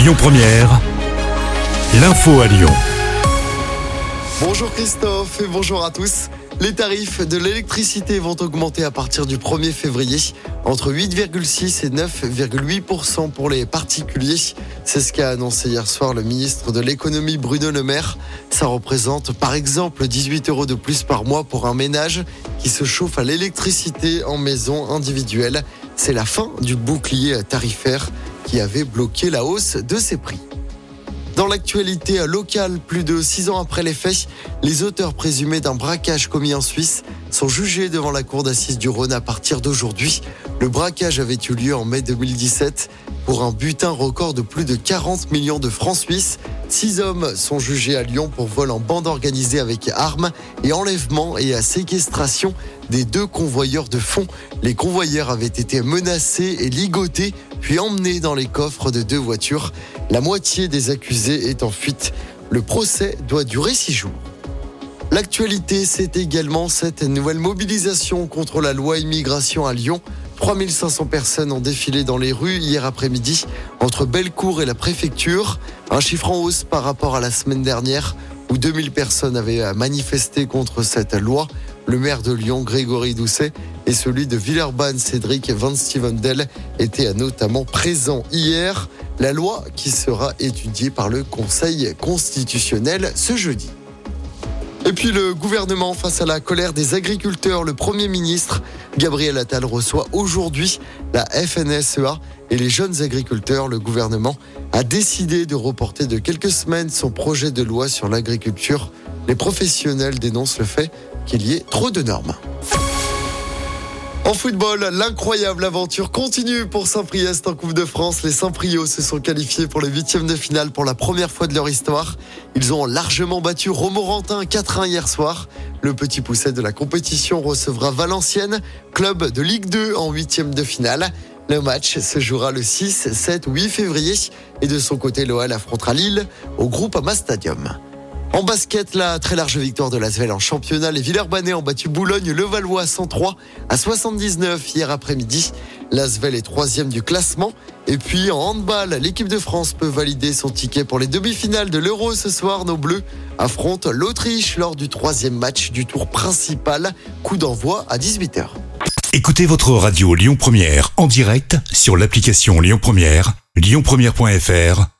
Lyon Première, l'info à Lyon. Bonjour Christophe et bonjour à tous. Les tarifs de l'électricité vont augmenter à partir du 1er février, entre 8,6 et 9,8% pour les particuliers. C'est ce qu'a annoncé hier soir le ministre de l'économie Bruno Le Maire. Ça représente par exemple 18 euros de plus par mois pour un ménage qui se chauffe à l'électricité en maison individuelle. C'est la fin du bouclier tarifaire qui avait bloqué la hausse de ses prix. Dans l'actualité locale, plus de six ans après les faits, les auteurs présumés d'un braquage commis en Suisse sont jugés devant la cour d'assises du Rhône à partir d'aujourd'hui. Le braquage avait eu lieu en mai 2017 pour un butin record de plus de 40 millions de francs suisses. Six hommes sont jugés à Lyon pour vol en bande organisée avec armes et enlèvement et à séquestration des deux convoyeurs de fonds. Les convoyeurs avaient été menacés et ligotés puis emmenés dans les coffres de deux voitures. La moitié des accusés est en fuite. Le procès doit durer six jours. L'actualité, c'est également cette nouvelle mobilisation contre la loi immigration à Lyon. 3500 personnes ont défilé dans les rues hier après-midi entre Bellecour et la préfecture. Un chiffre en hausse par rapport à la semaine dernière où 2000 personnes avaient manifesté contre cette loi. Le maire de Lyon, Grégory Doucet, et celui de Villeurbanne, Cédric Van Stevendel, étaient notamment présents hier. La loi qui sera étudiée par le Conseil constitutionnel ce jeudi. Et puis le gouvernement face à la colère des agriculteurs, le Premier ministre Gabriel Attal reçoit aujourd'hui la FNSEA et les jeunes agriculteurs. Le gouvernement a décidé de reporter de quelques semaines son projet de loi sur l'agriculture. Les professionnels dénoncent le fait qu'il y ait trop de normes. En football, l'incroyable aventure continue pour Saint-Priest en Coupe de France. Les Saint-Priaux se sont qualifiés pour les huitièmes de finale pour la première fois de leur histoire. Ils ont largement battu Romorantin 4-1 hier soir. Le petit pousset de la compétition recevra Valenciennes, club de Ligue 2 en huitièmes de finale. Le match se jouera le 6, 7, 8 février et de son côté, l'OL affrontera Lille au groupe Ama Stadium. En basket, la très large victoire de l'Asvel en championnat. Les Villeurbanais ont battu Boulogne, le Valois 103 à 79 hier après-midi. L'Asvel est troisième du classement. Et puis en handball, l'équipe de France peut valider son ticket pour les demi-finales de l'Euro ce soir. Nos Bleus affrontent l'Autriche lors du troisième match du tour principal. Coup d'envoi à 18h. Écoutez votre radio Lyon Première en direct sur l'application Lyon Première, lyonpremière.fr